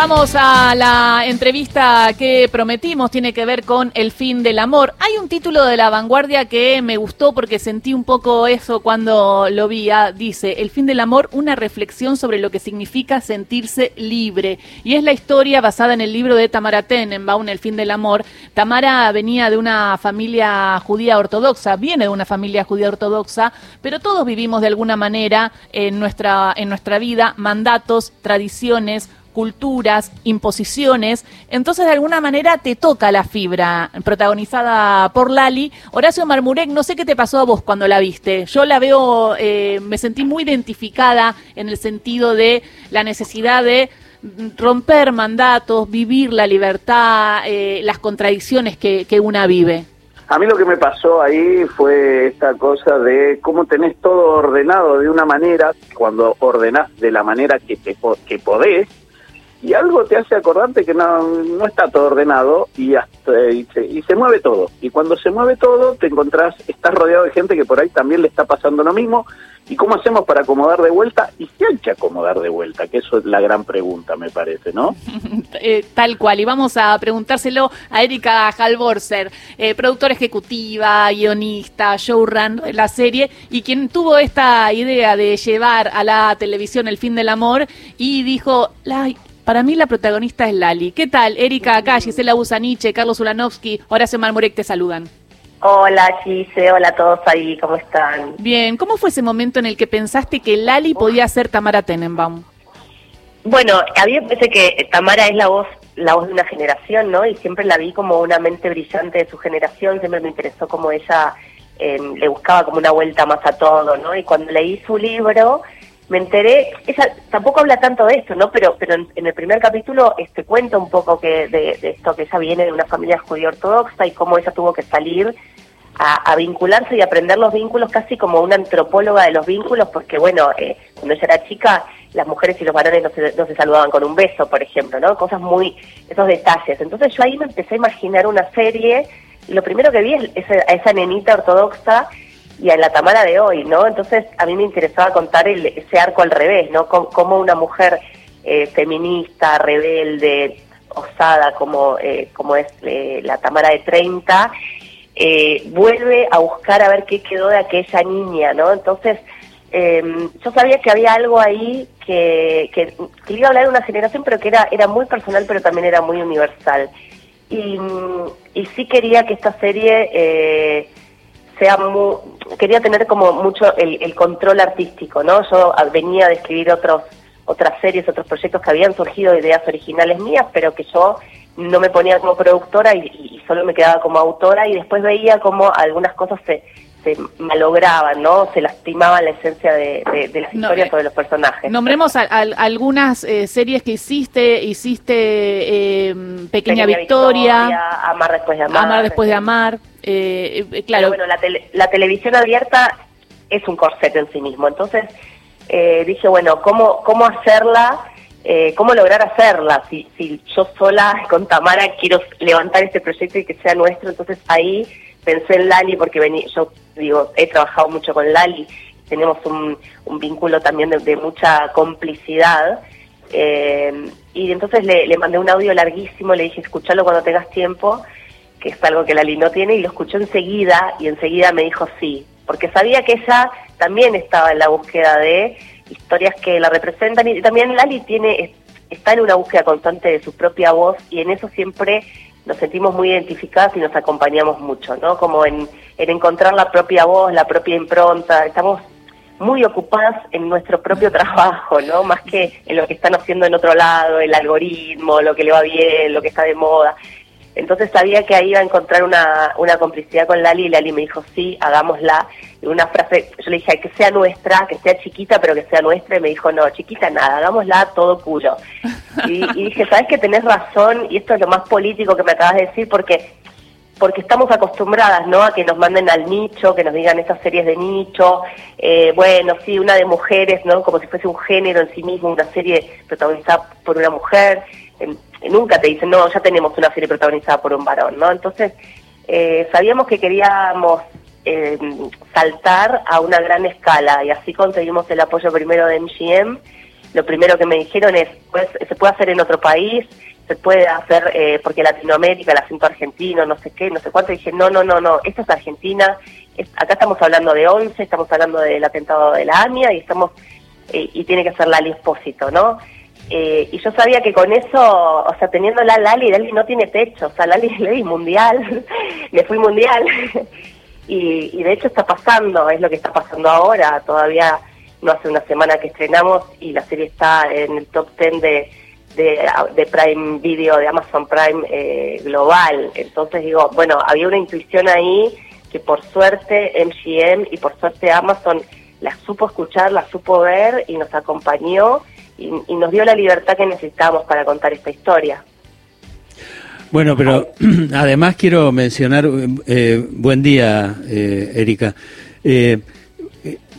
Vamos a la entrevista que prometimos, tiene que ver con el fin del amor. Hay un título de la vanguardia que me gustó porque sentí un poco eso cuando lo vi. Ah, dice, El fin del amor, una reflexión sobre lo que significa sentirse libre. Y es la historia basada en el libro de Tamara Tenenbaum, El fin del amor. Tamara venía de una familia judía ortodoxa, viene de una familia judía ortodoxa, pero todos vivimos de alguna manera en nuestra, en nuestra vida mandatos, tradiciones, culturas, imposiciones, entonces de alguna manera te toca la fibra, protagonizada por Lali. Horacio Marmurek, no sé qué te pasó a vos cuando la viste. Yo la veo, eh, me sentí muy identificada en el sentido de la necesidad de romper mandatos, vivir la libertad, eh, las contradicciones que, que una vive. A mí lo que me pasó ahí fue esta cosa de cómo tenés todo ordenado de una manera, cuando ordenás de la manera que, te, que podés, y algo te hace acordarte que no, no está todo ordenado y, y, se, y, se, mueve todo. Y cuando se mueve todo, te encontrás, estás rodeado de gente que por ahí también le está pasando lo mismo. ¿Y cómo hacemos para acomodar de vuelta? Y si hay que acomodar de vuelta, que eso es la gran pregunta, me parece, ¿no? Eh, tal cual. Y vamos a preguntárselo a Erika Halvorser, eh, productora ejecutiva, guionista, showrun de la serie, y quien tuvo esta idea de llevar a la televisión el fin del amor y dijo, para mí la protagonista es Lali. ¿Qué tal? Erika acá, Gisela Busaniche, Carlos Ulanovsky, Horacio Marmurek te saludan. Hola Gise, hola a todos ahí, ¿cómo están? Bien, ¿cómo fue ese momento en el que pensaste que Lali podía ser Tamara Tenenbaum? Bueno, a mí me parece que Tamara es la voz la voz de una generación, ¿no? Y siempre la vi como una mente brillante de su generación, siempre me interesó como ella eh, le buscaba como una vuelta más a todo, ¿no? Y cuando leí su libro, me enteré, ella tampoco habla tanto de esto, ¿no? Pero, pero en, el primer capítulo este cuenta un poco que de, esto, que ella viene de una familia judía ortodoxa y cómo ella tuvo que salir a, vincularse y aprender los vínculos casi como una antropóloga de los vínculos, porque bueno, eh, cuando ella era chica, las mujeres y los varones no se, no se saludaban con un beso, por ejemplo, ¿no? Cosas muy, esos detalles. Entonces yo ahí me empecé a imaginar una serie, y lo primero que vi es esa, esa nenita ortodoxa y a la Tamara de hoy, ¿no? Entonces a mí me interesaba contar ese arco al revés, ¿no? Cómo una mujer eh, feminista, rebelde, osada como, eh, como es eh, la Tamara de 30, vuelve a buscar a ver qué quedó de aquella niña, ¿no? Entonces em, yo sabía que había algo ahí que, que, iba a hablar de una generación, pero que era, era muy personal, pero también era muy universal. Y, y sí quería que esta serie sea muy, quería tener como mucho el, control artístico, ¿no? Yo venía a escribir otros otras series, otros proyectos que habían surgido de ideas originales mías, pero que yo no me ponía como productora y, solo me quedaba como autora y después veía como algunas cosas se, se malograban, ¿no? Se lastimaban la esencia de, las historias eh, o de los personajes. Nombremos algunas eh, series que hiciste, hiciste eh, Pequeña, Victoria, Amar después de Amar. Amar después de Amar, claro. bueno, la, la televisión abierta es un corset en sí mismo, entonces dije, bueno, ¿cómo, cómo hacerla? cómo lograr hacerla. Si, si yo sola con Tamara quiero levantar este proyecto y que sea nuestro, entonces ahí pensé en Lali porque vení, yo digo, he trabajado mucho con Lali, tenemos un, un vínculo también de, mucha complicidad. Eh, y entonces le, le, mandé un audio larguísimo, le dije, escúchalo cuando tengas tiempo, que es algo que Lali no tiene, y lo escuchó enseguida, y enseguida me dijo sí, porque sabía que ella también estaba en la búsqueda de historias que la representan, y también Lali tiene está en una búsqueda constante de su propia voz, y en eso siempre nos sentimos muy identificadas y nos acompañamos mucho, ¿no? Como en, encontrar la propia voz, la propia impronta, estamos muy ocupadas en nuestro propio trabajo, ¿no? Más que en lo que están haciendo en otro lado, el algoritmo, lo que le va bien, lo que está de moda. Entonces sabía que ahí iba a encontrar una, una complicidad con Lali y Lali me dijo, sí, hagámosla. Y una frase, yo le dije, que sea nuestra, que sea chiquita, pero que sea nuestra. Y me dijo, no, chiquita nada, hagámosla todo culo. Y, dije, sabes que tenés razón, y esto es lo más político que me acabas de decir, porque porque estamos acostumbradas, ¿no? A que nos manden al nicho, que nos digan esas series de nicho, eh, bueno, sí, una de mujeres, ¿no? Como si fuese un género en sí mismo, una serie protagonizada por una mujer nunca te dicen, no, ya tenemos una serie protagonizada por un varón, ¿no? Entonces, eh, sabíamos que queríamos eh, saltar a una gran escala y así conseguimos el apoyo primero de MGM lo primero que me dijeron es, pues, se puede hacer en otro país, se puede hacer eh, porque Latinoamérica, el acento argentino, no sé qué, no sé cuánto. Y dije, no, no, no, no, esto es Argentina, acá estamos hablando de once, estamos hablando del atentado de la AMIA y estamos eh, y tiene que ser Lali Espósito, ¿no? Eh, y yo sabía que con eso, o sea, teniendo la Lali, Lali no tiene techo, o sea, Lali es Lali mundial, me fui mundial. y, y de hecho está pasando, es lo que está pasando ahora, todavía no hace una semana que estrenamos y la serie está en el top 10 de, de, Prime Video, de Amazon Prime eh, global. Entonces digo, bueno, había una intuición ahí que por suerte MGM y por suerte Amazon la supo escuchar, la supo ver y nos acompañó y, nos dio la libertad que necesitábamos para contar esta historia. Bueno, pero además quiero mencionar, eh, buen día, eh, Erika. Eh,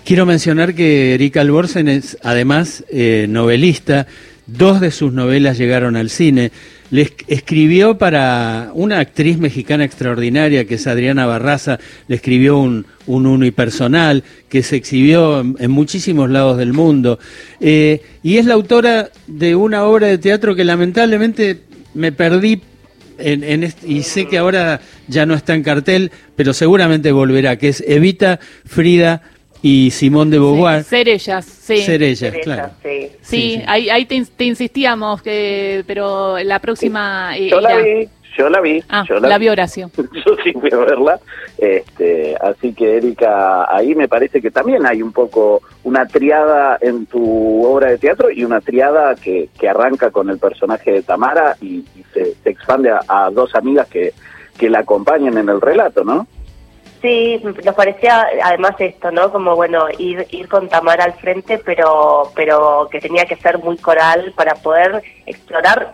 quiero mencionar que Erika Alborsen es además novelista Dos de sus novelas llegaron al cine. Le escribió para una actriz mexicana extraordinaria que es Adriana Barraza, le escribió un, un unipersonal que se exhibió en, muchísimos lados del mundo. Eh, y es la autora de una obra de teatro que lamentablemente me perdí en, y sé que ahora ya no está en cartel, pero seguramente volverá, que es Evita Frida y Simón de Beauvoir. ser ellas, sí. Ser ellas, claro. Sí, ahí, ahí te, insistíamos, que, pero la próxima... Eh, yo la vi, yo la vi. Ah, yo la, vi Horacio. yo sí fui a verla. Este, así que, Erika, ahí me parece que también hay un poco una triada en tu obra de teatro y una triada que, que arranca con el personaje de Tamara y, se, expande a, a dos amigas que, que la acompañan en el relato, ¿no? Sí, nos parecía además esto, ¿no? Como bueno, ir ir con Tamara al frente, pero pero que tenía que ser muy coral para poder explorar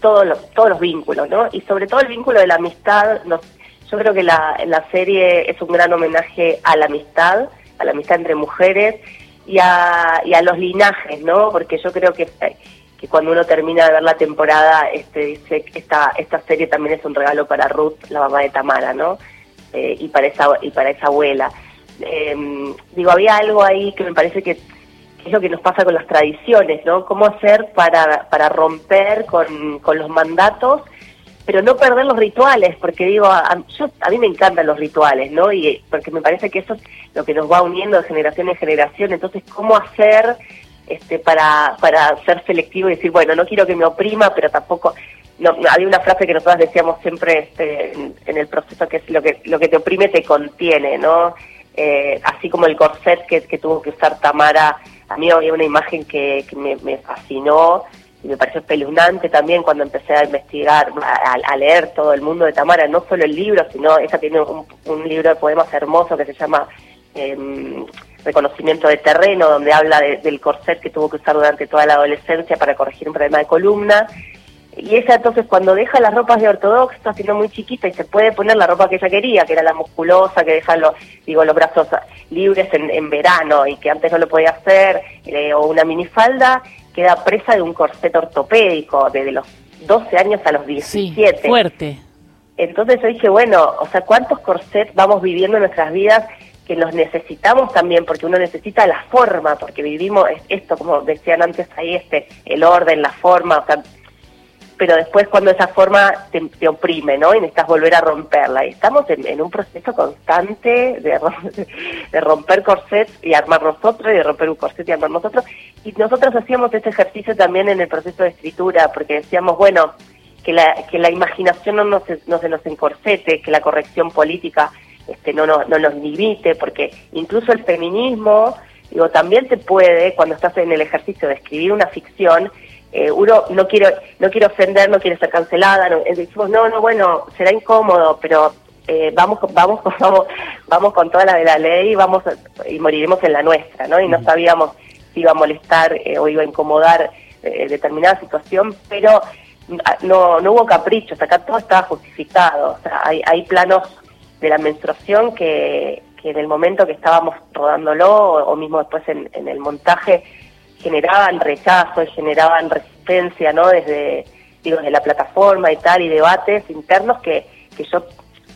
todos los todos los vínculos, ¿no? Y sobre todo el vínculo de la amistad. Nos, yo creo que la, la serie es un gran homenaje a la amistad, a la amistad entre mujeres y a, y a los linajes, ¿no? Porque yo creo que que cuando uno termina de ver la temporada, este dice que esta esta serie también es un regalo para Ruth, la mamá de Tamara, ¿no? Eh, y para esa y para esa abuela. Em, digo, había algo ahí que me parece que, es lo que nos pasa con las tradiciones, ¿no? ¿Cómo hacer para, para romper con, con los mandatos, pero no perder los rituales? Porque digo, a, yo, mí me encantan los rituales, ¿no? Y porque me parece que eso es lo que nos va uniendo de generación en generación. Entonces, ¿cómo hacer este, para, para ser selectivo y decir, bueno, no quiero que me oprima, pero tampoco no, había una frase que nosotros decíamos siempre este, en, el proceso que es lo que lo que te oprime te contiene, ¿no? Eh, así como el corset que, tuvo que usar Tamara, a mí había una imagen que, me, fascinó y me pareció espeluznante también cuando empecé a investigar, a, leer todo el mundo de Tamara, no solo el libro, sino ella tiene un, libro de poemas hermoso que se llama em, Reconocimiento de Terreno, donde habla del corset que tuvo que usar durante toda la adolescencia para corregir un problema de columna y ella entonces cuando deja las ropas de ortodoxa, siendo muy chiquita y se puede poner la ropa que ella quería, que era la musculosa, que deja los, digo, los brazos libres en, verano y que antes no lo podía hacer, eh, o una minifalda, queda presa de un corset ortopédico desde los 12 años a los 17. Sí, fuerte. Entonces yo dije, bueno, o sea, ¿cuántos corsets vamos viviendo en nuestras vidas que los necesitamos también, porque uno necesita la forma, porque vivimos esto, como decían antes ahí, este, el orden, la forma, o sea, pero después cuando esa forma te, oprime, ¿no? Y necesitas volver a romperla. Y estamos en, un proceso constante de, de, romper corsets y armar nosotros, y de romper un corset y armar nosotros. Y nosotros hacíamos ese ejercicio también en el proceso de escritura, porque decíamos, bueno, que la, que la imaginación no, nos, no se nos encorsete, que la corrección política este, no, no, no nos limite, porque incluso el feminismo, digo, también te puede, cuando estás en el ejercicio de escribir una ficción, eh, uno no quiero no quiero ofender, no quiere ser cancelada, no, eh, decimos no, no, bueno, será incómodo, pero eh, vamos vamos vamos vamos con toda la de la ley, vamos y moriremos en la nuestra, ¿no? Y no sabíamos si iba a molestar o iba a incomodar determinada situación, pero ah, no no hubo caprichos, acá todo estaba justificado, o sea, hay hay planos de la menstruación que que en el momento que estábamos rodándolo o, mismo después en, en el montaje generaban rechazo generaban resistencia, ¿no? Desde, digo, desde la plataforma y tal, y debates internos que, que yo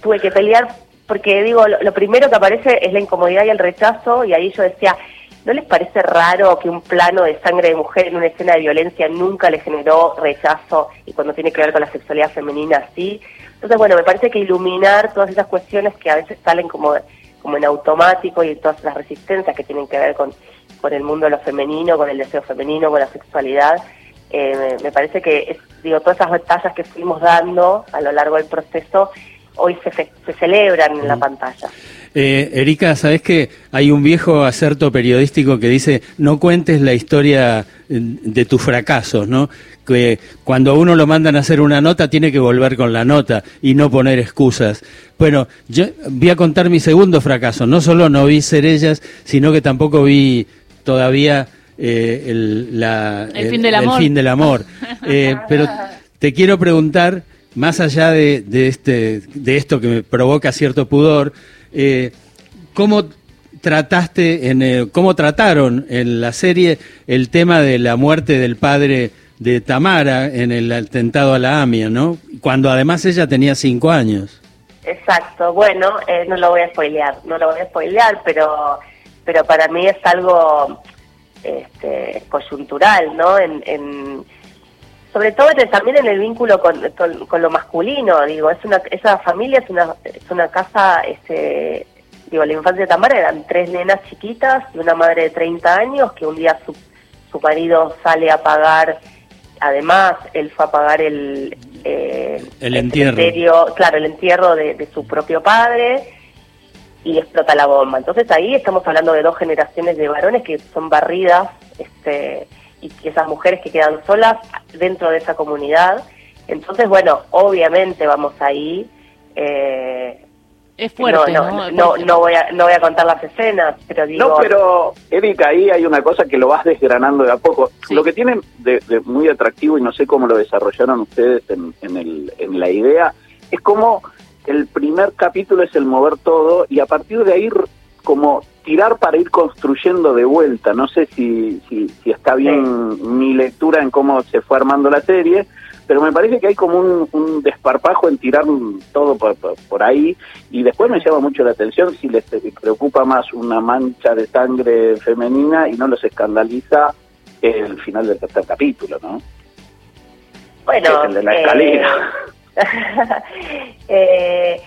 tuve que pelear, porque digo, lo, primero que aparece es la incomodidad y el rechazo, y ahí yo decía, ¿No les parece raro que un plano de sangre de mujer en una escena de violencia nunca le generó rechazo y cuando tiene que ver con la sexualidad femenina sí? Entonces, bueno, me parece que iluminar todas esas cuestiones que a veces salen como, como en automático y todas las resistencias que tienen que ver con, con el mundo de lo femenino, con el deseo femenino, con la sexualidad, eh, me, parece que, digo, todas esas batallas que fuimos dando a lo largo del proceso hoy se, se celebran en la pantalla. Eh, Erika, ¿sabes que hay un viejo acerto periodístico que dice no cuentes la historia eh, de tus fracasos, ¿no? Que cuando a uno lo mandan a hacer una nota tiene que volver con la nota y no poner excusas. Bueno, yo voy a contar mi segundo fracaso. No solo no vi ser ellas, sino que tampoco vi todavía eh, el, el, fin del amor. fin del amor. Eh, pero te quiero preguntar, más allá de, de, este, de esto que me provoca cierto pudor, eh, ¿Cómo trataste, en cómo trataron en la serie el tema de la muerte del padre de Tamara en el atentado a la AMIA, ¿no? Cuando además ella tenía cinco años. Exacto, bueno, eh, no lo voy a spoilear, no lo voy a spoilear, pero, pero para mí es algo este, coyuntural, ¿no? En, sobre todo también en el vínculo con, con, lo masculino, digo, es una, esa familia es una, es una casa, este, digo, la infancia de Tamara eran tres nenas chiquitas y una madre de 30 años que un día su, su marido sale a pagar, además él fue a pagar el, eh, el entierro, claro, el entierro de, de su propio padre y explota la bomba. Entonces ahí estamos hablando de dos generaciones de varones que son barridas, este, y esas mujeres que quedan solas dentro de esa comunidad. Entonces, bueno, obviamente vamos ahí. Eh, es fuerte, no no, no, voy a, no voy a contar las escenas, pero digo... No, pero Erika, ahí hay una cosa que lo vas desgranando de a poco. Lo que tienen de, muy atractivo, y no sé cómo lo desarrollaron ustedes en, en, el, en la idea, es como el primer capítulo es el mover todo y a partir de ahí como tirar para ir construyendo de vuelta. No sé si, si, está bien mi lectura en cómo se fue armando la serie, pero me parece que hay como un, desparpajo en tirar todo por, ahí y después me llama mucho la atención si les preocupa más una mancha de sangre femenina y no los escandaliza el final del tercer capítulo, ¿no? Bueno, el de la escalera. Eh, eh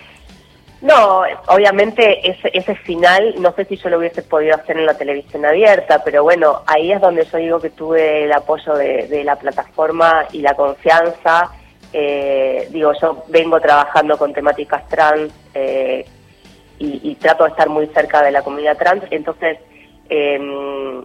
no, obviamente ese, ese final, no sé si yo lo hubiese podido hacer en la televisión abierta, pero bueno, ahí es donde yo digo que tuve el apoyo de, la plataforma y la confianza. Eh, digo, yo vengo trabajando con temáticas trans eh, y, trato de estar muy cerca de la comunidad trans, entonces em,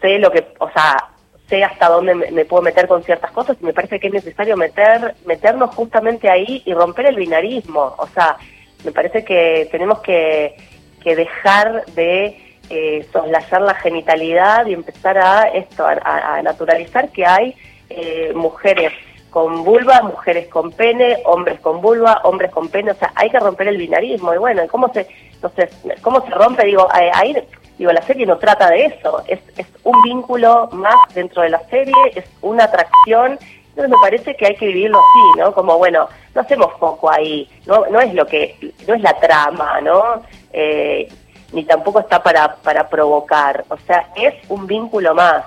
sé lo que, o sea, sé hasta dónde me, me, puedo meter con ciertas cosas. Y me parece que es necesario meter meternos justamente ahí y romper el binarismo, o sea, me parece que tenemos que, dejar de eh, soslayar la genitalidad y empezar a esto, a, naturalizar que hay eh, mujeres con vulva, mujeres con pene, hombres con vulva, hombres con pene, o sea, hay que romper el binarismo. Y bueno, ¿cómo se, entonces, cómo se rompe? Digo, ahí, digo, la serie no trata de eso, es, es un vínculo más dentro de la serie, es una atracción entonces me parece que hay que vivirlo así, ¿no? Como, bueno, no hacemos foco ahí, no, no es lo que, no es la trama, ¿no? Eh, ni tampoco está para, para provocar, o sea, es un vínculo más.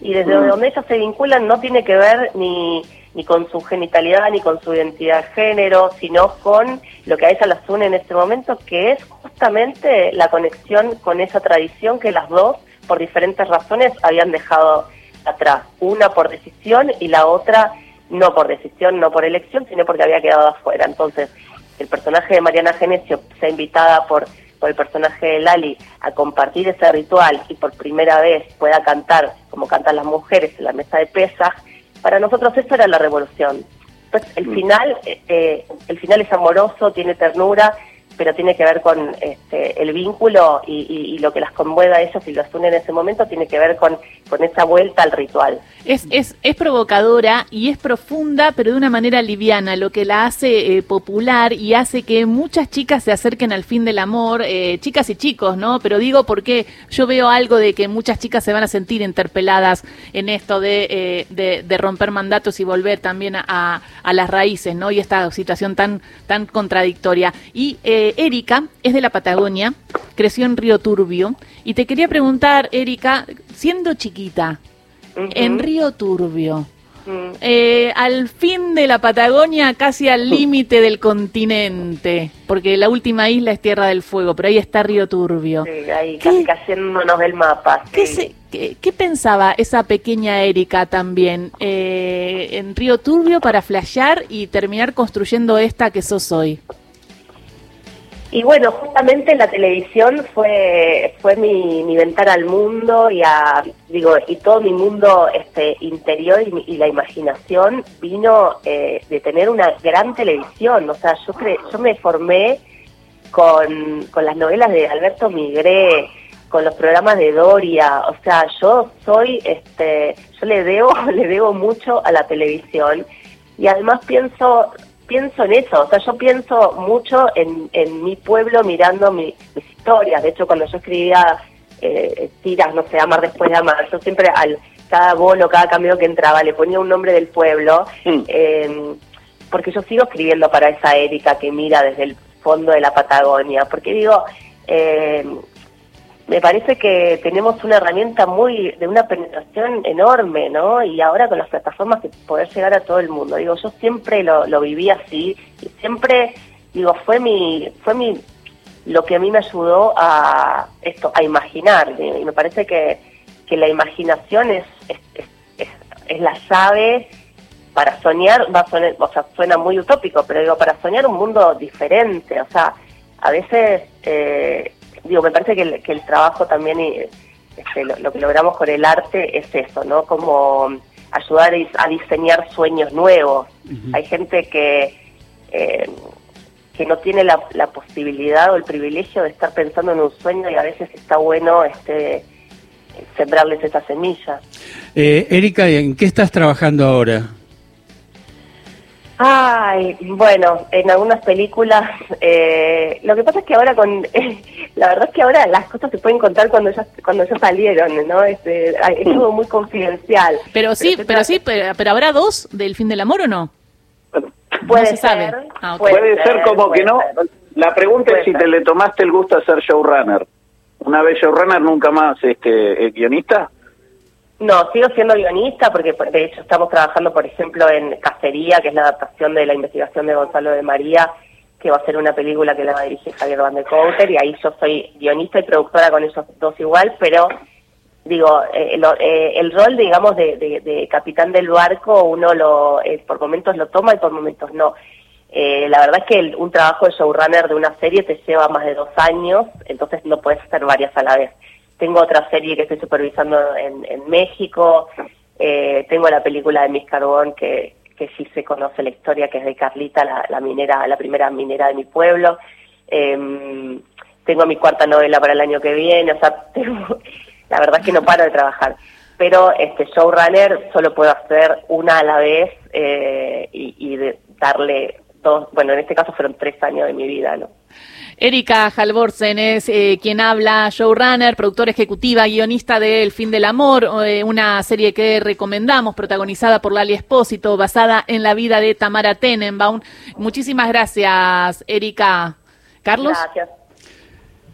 Y desde mm. donde ellos se vinculan no tiene que ver ni, ni con su genitalidad, ni con su identidad de género, sino con lo que a ellas las une en este momento, que es justamente la conexión con esa tradición que las dos, por diferentes razones, habían dejado atrás, una por decisión y la otra no por decisión, no por elección, sino porque había quedado afuera. Entonces, el personaje de Mariana Genesio sea invitada por, por el personaje de Lali a compartir ese ritual y por primera vez pueda cantar como cantan las mujeres en la mesa de pesas, para nosotros eso era la revolución. Entonces, el mm. final, eh, eh, el final es amoroso, tiene ternura, pero tiene que ver con este, el vínculo y, lo que las conmueve a ellos y los une en ese momento tiene que ver con, con esa vuelta al ritual. Es, es, es provocadora y es profunda, pero de una manera liviana, lo que la hace eh, popular y hace que muchas chicas se acerquen al fin del amor, eh, chicas y chicos, ¿no? Pero digo porque yo veo algo de que muchas chicas se van a sentir interpeladas en esto de, eh, de, romper mandatos y volver también a, a, las raíces, ¿no? Y esta situación tan, tan contradictoria. Y eh, Erika es de la Patagonia, creció en Río Turbio, y te quería preguntar, Erika, siendo chiquita, en Río Turbio, mm. eh, al fin de la Patagonia, casi al límite del continente, porque la última isla es Tierra del Fuego, pero ahí está Río Turbio. Sí, ahí casi, casi del mapa. ¿Qué, pensaba esa pequeña Erika también eh, en Río Turbio para flashear y terminar construyendo esta que sos hoy? Y bueno, justamente la televisión fue fue mi, mi ventana al mundo y a digo y todo mi mundo este interior y, la imaginación vino eh, de tener una gran televisión. O sea, yo yo me formé con, con las novelas de Alberto Migré, con los programas de Doria. O sea, yo soy este yo le debo le debo mucho a la televisión y además pienso pienso en eso, o sea, yo pienso mucho en, en mi pueblo mirando mis historias. De hecho, cuando yo escribía eh, tiras, no sé, Amar después de Amar, yo siempre al cada bono, cada cambio que entraba, le ponía un nombre del pueblo, em, porque yo sigo escribiendo para esa Erika que mira desde el fondo de la Patagonia, porque digo, eh, me parece que tenemos una herramienta muy de una penetración enorme, ¿no? Y ahora con las plataformas que poder llegar a todo el mundo. Digo, yo siempre lo, lo viví así y siempre, digo, fue mi, fue mi, lo que a mí me ayudó a esto, a imaginar. Y me parece que, que la imaginación es, es, es, la llave para soñar, va a o sea, suena muy utópico, pero digo, para soñar un mundo diferente, o sea, a veces eh, digo, me parece que el, que el trabajo también, este, lo, que logramos con el arte es eso, ¿no? Como ayudar a diseñar sueños nuevos. Hay gente que, eh, que no tiene la, posibilidad o el privilegio de estar pensando en un sueño y a veces está bueno este sembrarles esa semilla. Eh, Erika, ¿en qué estás trabajando ahora? Ay, bueno, en algunas películas, eh, lo que pasa es que ahora con, la verdad es que ahora las cosas se pueden contar cuando ya, cuando ya salieron, ¿no? Este, es, algo muy confidencial. Pero sí, pero, sí, pero, ¿habrá dos del fin del amor o no? Puede ser. Ah, puede, ser, como que no. La pregunta es si te le tomaste el gusto a ser showrunner. Una vez showrunner, nunca más este, guionista. No, sigo siendo guionista porque de hecho estamos trabajando, por ejemplo, en Cacería, que es la adaptación de la investigación de Gonzalo de María, que va a ser una película que la va a dirigir Javier Van de Couter, y ahí yo soy guionista y productora con ellos dos igual, pero digo, eh, eh, el rol, digamos, de, capitán del barco, uno lo eh, por momentos lo toma y por momentos no. la verdad es que un trabajo de showrunner de una serie te lleva más de dos años, entonces no puedes hacer varias a la vez. Tengo otra serie que estoy supervisando en, en México. Eh, tengo la película de Miss Carbón que, que sí se conoce la historia, que es de Carlita, la, minera, la primera minera de mi pueblo. Eh, tengo mi cuarta novela para el año que viene, o sea, la verdad es que no paro de trabajar. Pero este showrunner solo puedo hacer una a la vez eh, y, darle dos, bueno, en este caso fueron tres años de mi vida, ¿no? Erika Halvorsen es eh, quien habla, showrunner, productora ejecutiva, guionista de El fin del amor, eh, una serie que recomendamos, protagonizada por Lali Espósito, basada en la vida de Tamara Tenenbaum. Muchísimas gracias, Erika. Carlos. Gracias.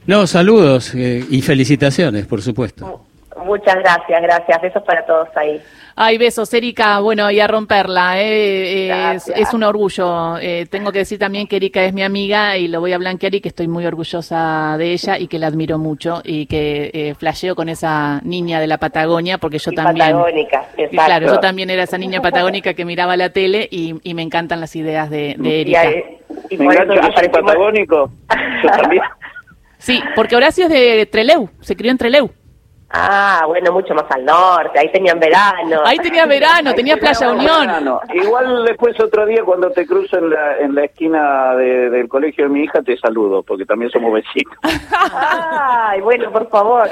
No, saludos eh, y felicitaciones, por supuesto. Muchas gracias, gracias. Besos para todos ahí. Ay, besos, Erika. Bueno, y a romperla. Eh, es, un orgullo. Eh, tengo que decir también que Erika es mi amiga y lo voy a blanquear y que estoy muy orgullosa de ella y que la admiro mucho y que eh, flasheo con esa niña de la Patagonia porque yo también. Patagónica, exacto. Claro, yo también era esa niña patagónica que miraba la tele y, me encantan las ideas de, Erika. Y, me encanta patagónico. Yo también. Sí, porque Horacio es de Treleu, se crió en Treleu. Ah, bueno, mucho más al norte, ahí tenían verano. Ahí tenía verano, tenía Playa Unión. Igual después otro día cuando te cruzo en la, en la esquina del colegio de mi hija te saludo, porque también somos vecinos. Ay, bueno, por favor.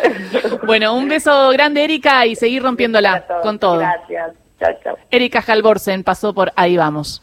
Bueno, un beso grande Erika y seguir rompiéndola con todo. Gracias, chao, chao. Erika Halvorsen pasó por Ahí Vamos.